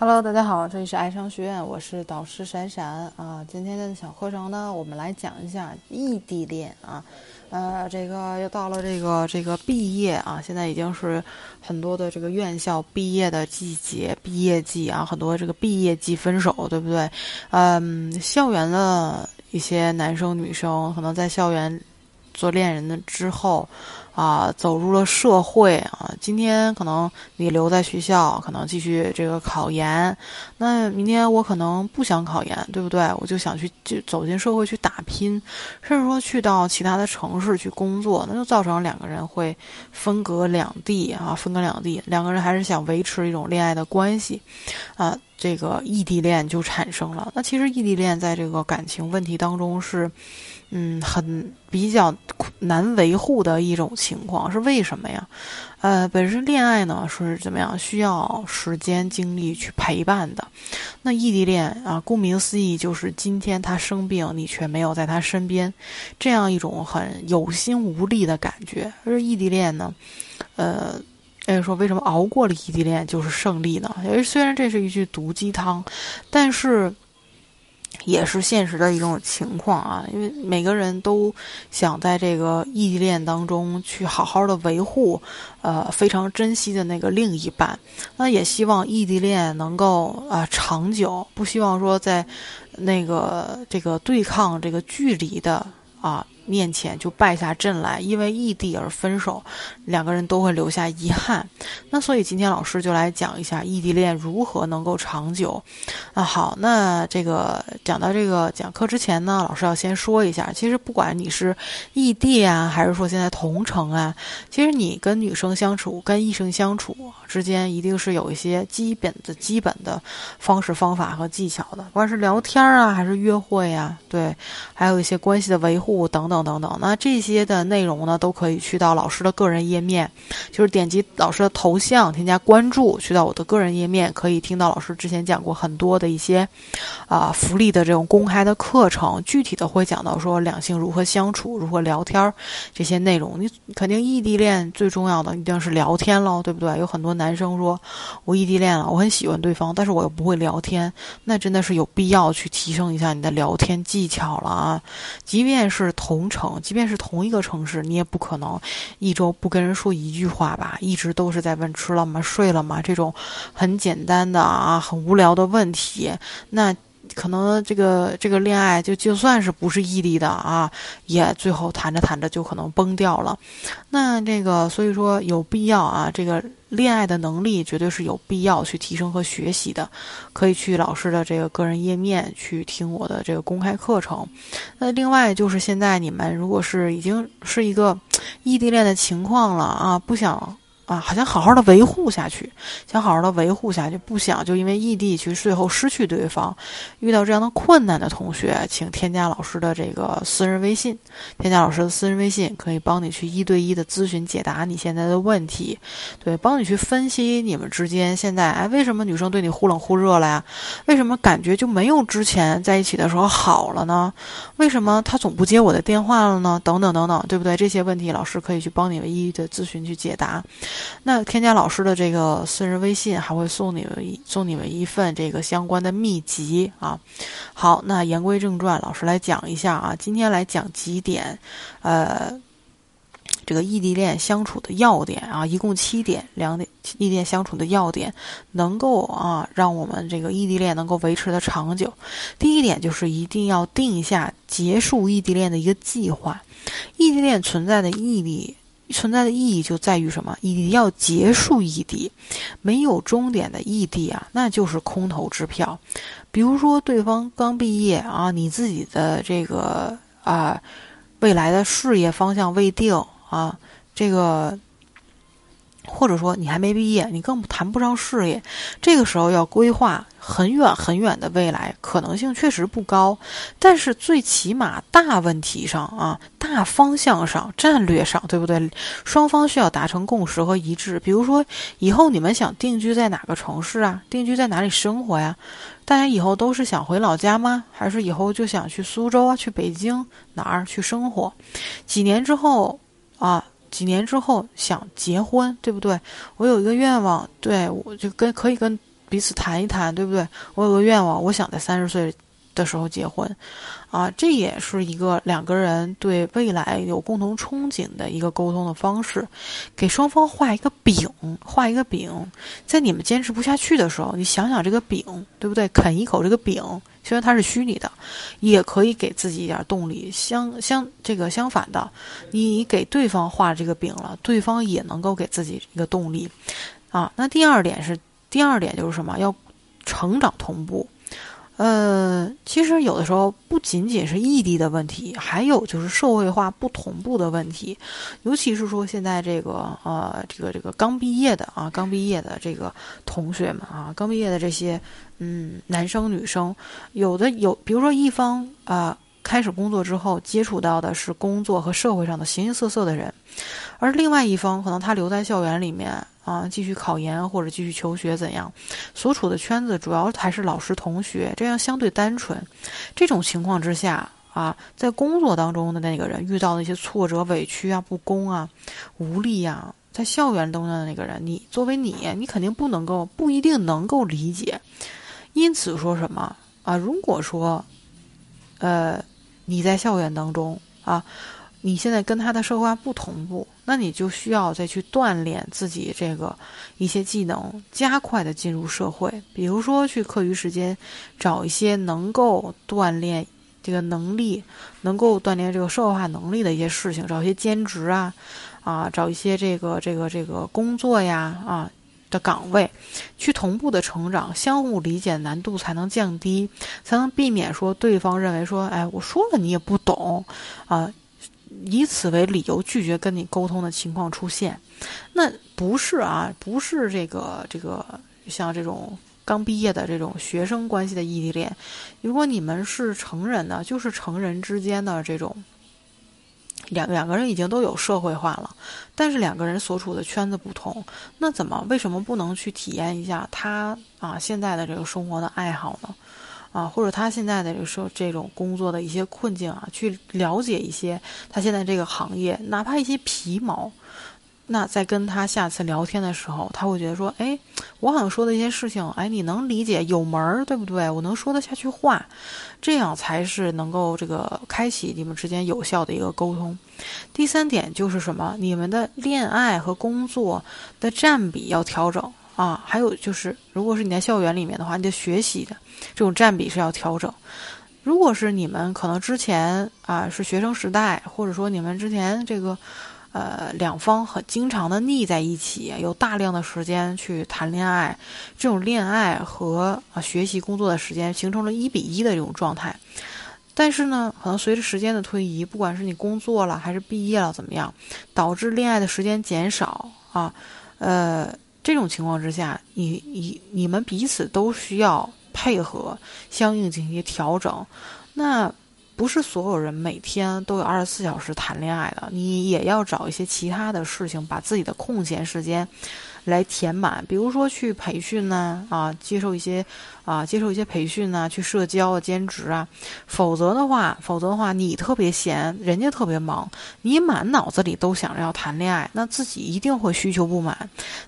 Hello，大家好，这里是爱商学院，我是导师闪闪啊。今天的小课程呢，我们来讲一下异地恋啊。呃，这个又到了这个这个毕业啊，现在已经是很多的这个院校毕业的季节，毕业季啊，很多这个毕业季分手，对不对？嗯，校园的一些男生女生可能在校园做恋人的之后。啊，走入了社会啊！今天可能你留在学校，可能继续这个考研。那明天我可能不想考研，对不对？我就想去就走进社会去打拼，甚至说去到其他的城市去工作，那就造成两个人会分隔两地啊，分隔两地。两个人还是想维持一种恋爱的关系，啊，这个异地恋就产生了。那其实异地恋在这个感情问题当中是。嗯，很比较难维护的一种情情况是为什么呀？呃，本身恋爱呢是怎么样，需要时间精力去陪伴的。那异地恋啊，顾名思义就是今天他生病，你却没有在他身边，这样一种很有心无力的感觉。而异地恋呢，呃，哎，说为什么熬过了异地恋就是胜利呢？因为虽然这是一句毒鸡汤，但是。也是现实的一种情况啊，因为每个人都想在这个异地恋当中去好好的维护，呃，非常珍惜的那个另一半。那也希望异地恋能够啊长久，不希望说在那个这个对抗这个距离的啊。面前就败下阵来，因为异地而分手，两个人都会留下遗憾。那所以今天老师就来讲一下异地恋如何能够长久。啊，好，那这个讲到这个讲课之前呢，老师要先说一下，其实不管你是异地啊，还是说现在同城啊，其实你跟女生相处、跟异性相处之间，一定是有一些基本的基本的方式方法和技巧的，不管是聊天啊，还是约会啊，对，还有一些关系的维护等等。等等等，那这些的内容呢，都可以去到老师的个人页面，就是点击老师的头像，添加关注，去到我的个人页面，可以听到老师之前讲过很多的一些啊福利的这种公开的课程，具体的会讲到说两性如何相处，如何聊天这些内容。你肯定异地恋最重要的一定是聊天喽，对不对？有很多男生说我异地恋了，我很喜欢对方，但是我又不会聊天，那真的是有必要去提升一下你的聊天技巧了啊，即便是同。城，即便是同一个城市，你也不可能一周不跟人说一句话吧？一直都是在问吃了吗、睡了吗？这种很简单的啊、很无聊的问题，那可能这个这个恋爱就就算是不是异地的啊，也最后谈着谈着就可能崩掉了。那这个所以说有必要啊，这个。恋爱的能力绝对是有必要去提升和学习的，可以去老师的这个个人页面去听我的这个公开课程。那另外就是现在你们如果是已经是一个异地恋的情况了啊，不想。啊，好像好好的维护下去，想好好的维护下去，不想就因为异地去最后失去对方。遇到这样的困难的同学，请添加老师的这个私人微信，添加老师的私人微信，可以帮你去一对一的咨询解答你现在的问题，对，帮你去分析你们之间现在，哎，为什么女生对你忽冷忽热了呀？为什么感觉就没有之前在一起的时候好了呢？为什么他总不接我的电话了呢？等等等等，对不对？这些问题，老师可以去帮你一一的咨询去解答。那添加老师的这个私人微信，还会送你们一送你们一份这个相关的秘籍啊。好，那言归正传，老师来讲一下啊。今天来讲几点，呃，这个异地恋相处的要点啊，一共七点，两点异地恋相处的要点，能够啊让我们这个异地恋能够维持的长久。第一点就是一定要定下结束异地恋的一个计划。异地恋存在的意义。存在的意义就在于什么？你要结束异地，没有终点的异地啊，那就是空头支票。比如说，对方刚毕业啊，你自己的这个啊未来的事业方向未定啊，这个。或者说你还没毕业，你更谈不上事业，这个时候要规划很远很远的未来，可能性确实不高。但是最起码大问题上啊，大方向上、战略上，对不对？双方需要达成共识和一致。比如说，以后你们想定居在哪个城市啊？定居在哪里生活呀？大家以后都是想回老家吗？还是以后就想去苏州啊、去北京哪儿去生活？几年之后啊？几年之后想结婚，对不对？我有一个愿望，对我就跟可以跟彼此谈一谈，对不对？我有个愿望，我想在三十岁的时候结婚，啊，这也是一个两个人对未来有共同憧憬的一个沟通的方式。给双方画一个饼，画一个饼，在你们坚持不下去的时候，你想想这个饼，对不对？啃一口这个饼，虽然它是虚拟的，也可以给自己一点动力。相相这个相反的，你给对方画这个饼了，对方也能够给自己一个动力。啊，那第二点是，第二点就是什么？要成长同步。呃，其实有的时候不仅仅是异地的问题，还有就是社会化不同步的问题。尤其是说现在这个呃，这个这个刚毕业的啊，刚毕业的这个同学们啊，刚毕业的这些嗯男生女生，有的有，比如说一方啊开始工作之后，接触到的是工作和社会上的形形色色的人，而另外一方可能他留在校园里面。啊，继续考研或者继续求学怎样？所处的圈子主要还是老师同学，这样相对单纯。这种情况之下啊，在工作当中的那个人遇到那些挫折、委屈啊、不公啊、无力呀，在校园当中的那个人，你作为你，你肯定不能够、不一定能够理解。因此说什么啊？如果说，呃，你在校园当中啊。你现在跟他的社会化不同步，那你就需要再去锻炼自己这个一些技能，加快的进入社会。比如说，去课余时间找一些能够锻炼这个能力、能够锻炼这个社会化能力的一些事情，找一些兼职啊，啊，找一些这个这个这个工作呀啊的岗位，去同步的成长，相互理解难度才能降低，才能避免说对方认为说，哎，我说了你也不懂啊。以此为理由拒绝跟你沟通的情况出现，那不是啊，不是这个这个像这种刚毕业的这种学生关系的异地恋。如果你们是成人的，就是成人之间的这种两两个人已经都有社会化了，但是两个人所处的圈子不同，那怎么为什么不能去体验一下他啊现在的这个生活的爱好呢？啊，或者他现在的这个说这种工作的一些困境啊，去了解一些他现在这个行业，哪怕一些皮毛，那在跟他下次聊天的时候，他会觉得说，哎，我好像说的一些事情，哎，你能理解，有门儿，对不对？我能说得下去话，这样才是能够这个开启你们之间有效的一个沟通。第三点就是什么？你们的恋爱和工作的占比要调整。啊，还有就是，如果是你在校园里面的话，你的学习的这种占比是要调整。如果是你们可能之前啊是学生时代，或者说你们之前这个呃两方很经常的腻在一起，有大量的时间去谈恋爱，这种恋爱和啊学习工作的时间形成了一比一的这种状态。但是呢，可能随着时间的推移，不管是你工作了还是毕业了怎么样，导致恋爱的时间减少啊，呃。这种情况之下，你你你们彼此都需要配合，相应进行调整。那不是所有人每天都有二十四小时谈恋爱的，你也要找一些其他的事情，把自己的空闲时间。来填满，比如说去培训呢，啊，接受一些，啊，接受一些培训呢，去社交啊，兼职啊，否则的话，否则的话，你特别闲，人家特别忙，你满脑子里都想着要谈恋爱，那自己一定会需求不满，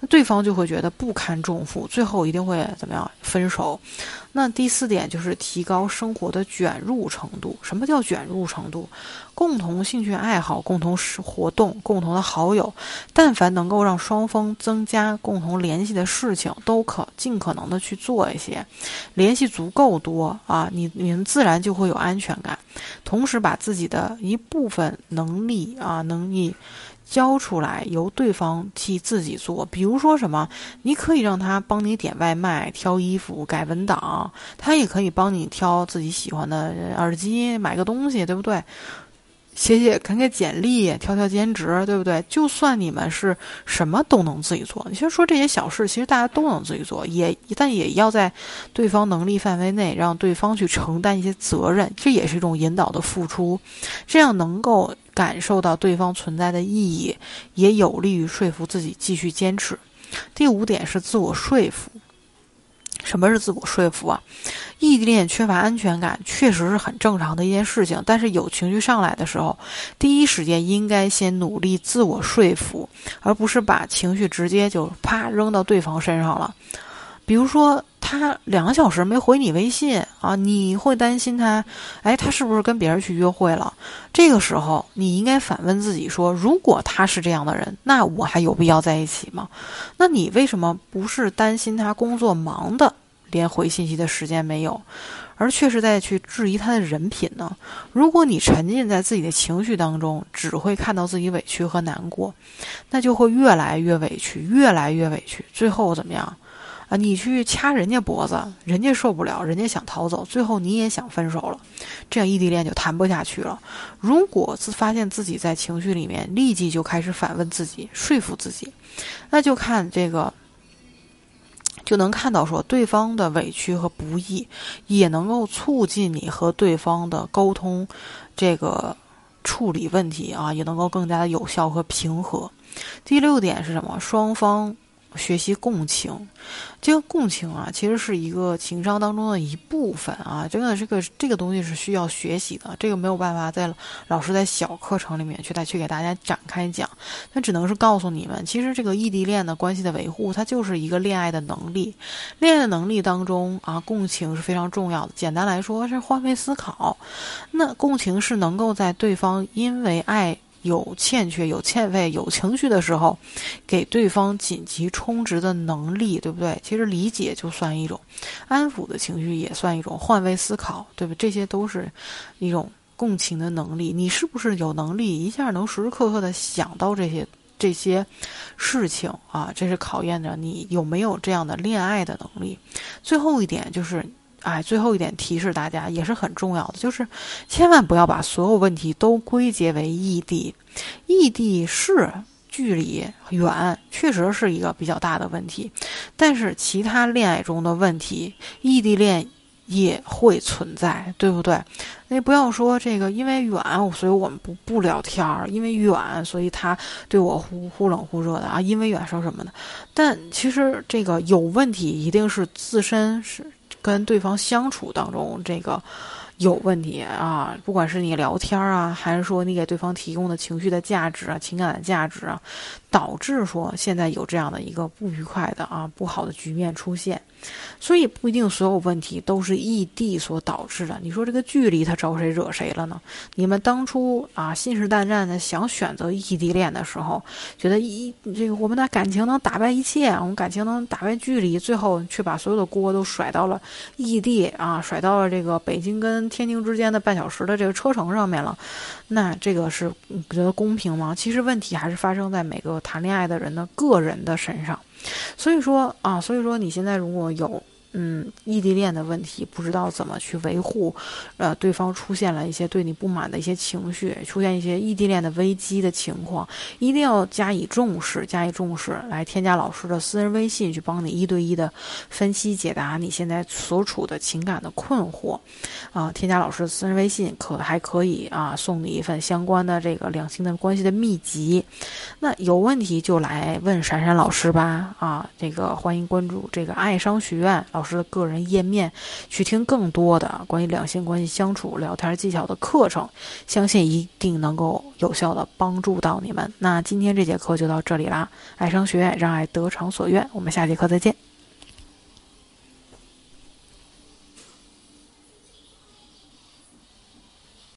那对方就会觉得不堪重负，最后一定会怎么样？分手。那第四点就是提高生活的卷入程度。什么叫卷入程度？共同兴趣爱好、共同活动、共同的好友，但凡能够让双方增加共同联系的事情，都可尽可能的去做一些。联系足够多啊，你你们自然就会有安全感。同时，把自己的一部分能力啊能力。交出来，由对方替自己做。比如说什么，你可以让他帮你点外卖、挑衣服、改文档，他也可以帮你挑自己喜欢的耳机、买个东西，对不对？写写、看看简历、挑挑兼职，对不对？就算你们是什么都能自己做，你先说这些小事，其实大家都能自己做，也但也要在对方能力范围内，让对方去承担一些责任，这也是一种引导的付出，这样能够。感受到对方存在的意义，也有利于说服自己继续坚持。第五点是自我说服。什么是自我说服啊？异地恋缺乏安全感，确实是很正常的一件事情。但是有情绪上来的时候，第一时间应该先努力自我说服，而不是把情绪直接就啪扔到对方身上了。比如说他两个小时没回你微信啊，你会担心他，哎，他是不是跟别人去约会了？这个时候你应该反问自己说：如果他是这样的人，那我还有必要在一起吗？那你为什么不是担心他工作忙的，连回信息的时间没有？而却是在去质疑他的人品呢？如果你沉浸在自己的情绪当中，只会看到自己委屈和难过，那就会越来越委屈，越来越委屈，最后怎么样？啊，你去掐人家脖子，人家受不了，人家想逃走，最后你也想分手了，这样异地恋就谈不下去了。如果自发现自己在情绪里面，立即就开始反问自己，说服自己，那就看这个。就能看到说对方的委屈和不易，也能够促进你和对方的沟通，这个处理问题啊，也能够更加的有效和平和。第六点是什么？双方。学习共情，这个共情啊，其实是一个情商当中的一部分啊。真的，这个这个东西是需要学习的，这个没有办法在老师在小课程里面去再去给大家展开讲。那只能是告诉你们，其实这个异地恋的关系的维护，它就是一个恋爱的能力。恋爱的能力当中啊，共情是非常重要的。简单来说，是换位思考。那共情是能够在对方因为爱。有欠缺、有欠费、有情绪的时候，给对方紧急充值的能力，对不对？其实理解就算一种，安抚的情绪也算一种，换位思考，对吧？这些都是一种共情的能力。你是不是有能力一下能时时刻刻的想到这些这些事情啊？这是考验着你有没有这样的恋爱的能力。最后一点就是。哎，最后一点提示大家也是很重要的，就是千万不要把所有问题都归结为异地。异地是距离远，确实是一个比较大的问题。但是其他恋爱中的问题，异地恋也会存在，对不对？那不要说这个，因为远，所以我们不不聊天儿；因为远，所以他对我忽忽冷忽热的啊。因为远说什么的？但其实这个有问题，一定是自身是。跟对方相处当中，这个有问题啊，不管是你聊天啊，还是说你给对方提供的情绪的价值啊、情感的价值啊，导致说现在有这样的一个不愉快的啊、不好的局面出现。所以不一定所有问题都是异地所导致的。你说这个距离他招谁惹谁了呢？你们当初啊信誓旦旦的想选择异地恋的时候，觉得一这个我们的感情能打败一切，我们感情能打败距离，最后却把所有的锅都甩到了异地啊，甩到了这个北京跟天津之间的半小时的这个车程上面了。那这个是觉得公平吗？其实问题还是发生在每个谈恋爱的人的个人的身上。所以说啊，所以说你现在如果有。嗯，异地恋的问题不知道怎么去维护，呃，对方出现了一些对你不满的一些情绪，出现一些异地恋的危机的情况，一定要加以重视，加以重视，来添加老师的私人微信，去帮你一对一的分析解答你现在所处的情感的困惑，啊，添加老师的私人微信可还可以啊，送你一份相关的这个两性的关系的秘籍，那有问题就来问闪闪老师吧，啊，这个欢迎关注这个爱商学院老。是个人页面，去听更多的关于两性关系相处、聊天技巧的课程，相信一定能够有效的帮助到你们。那今天这节课就到这里啦，爱商学院让爱得偿所愿，我们下节课再见。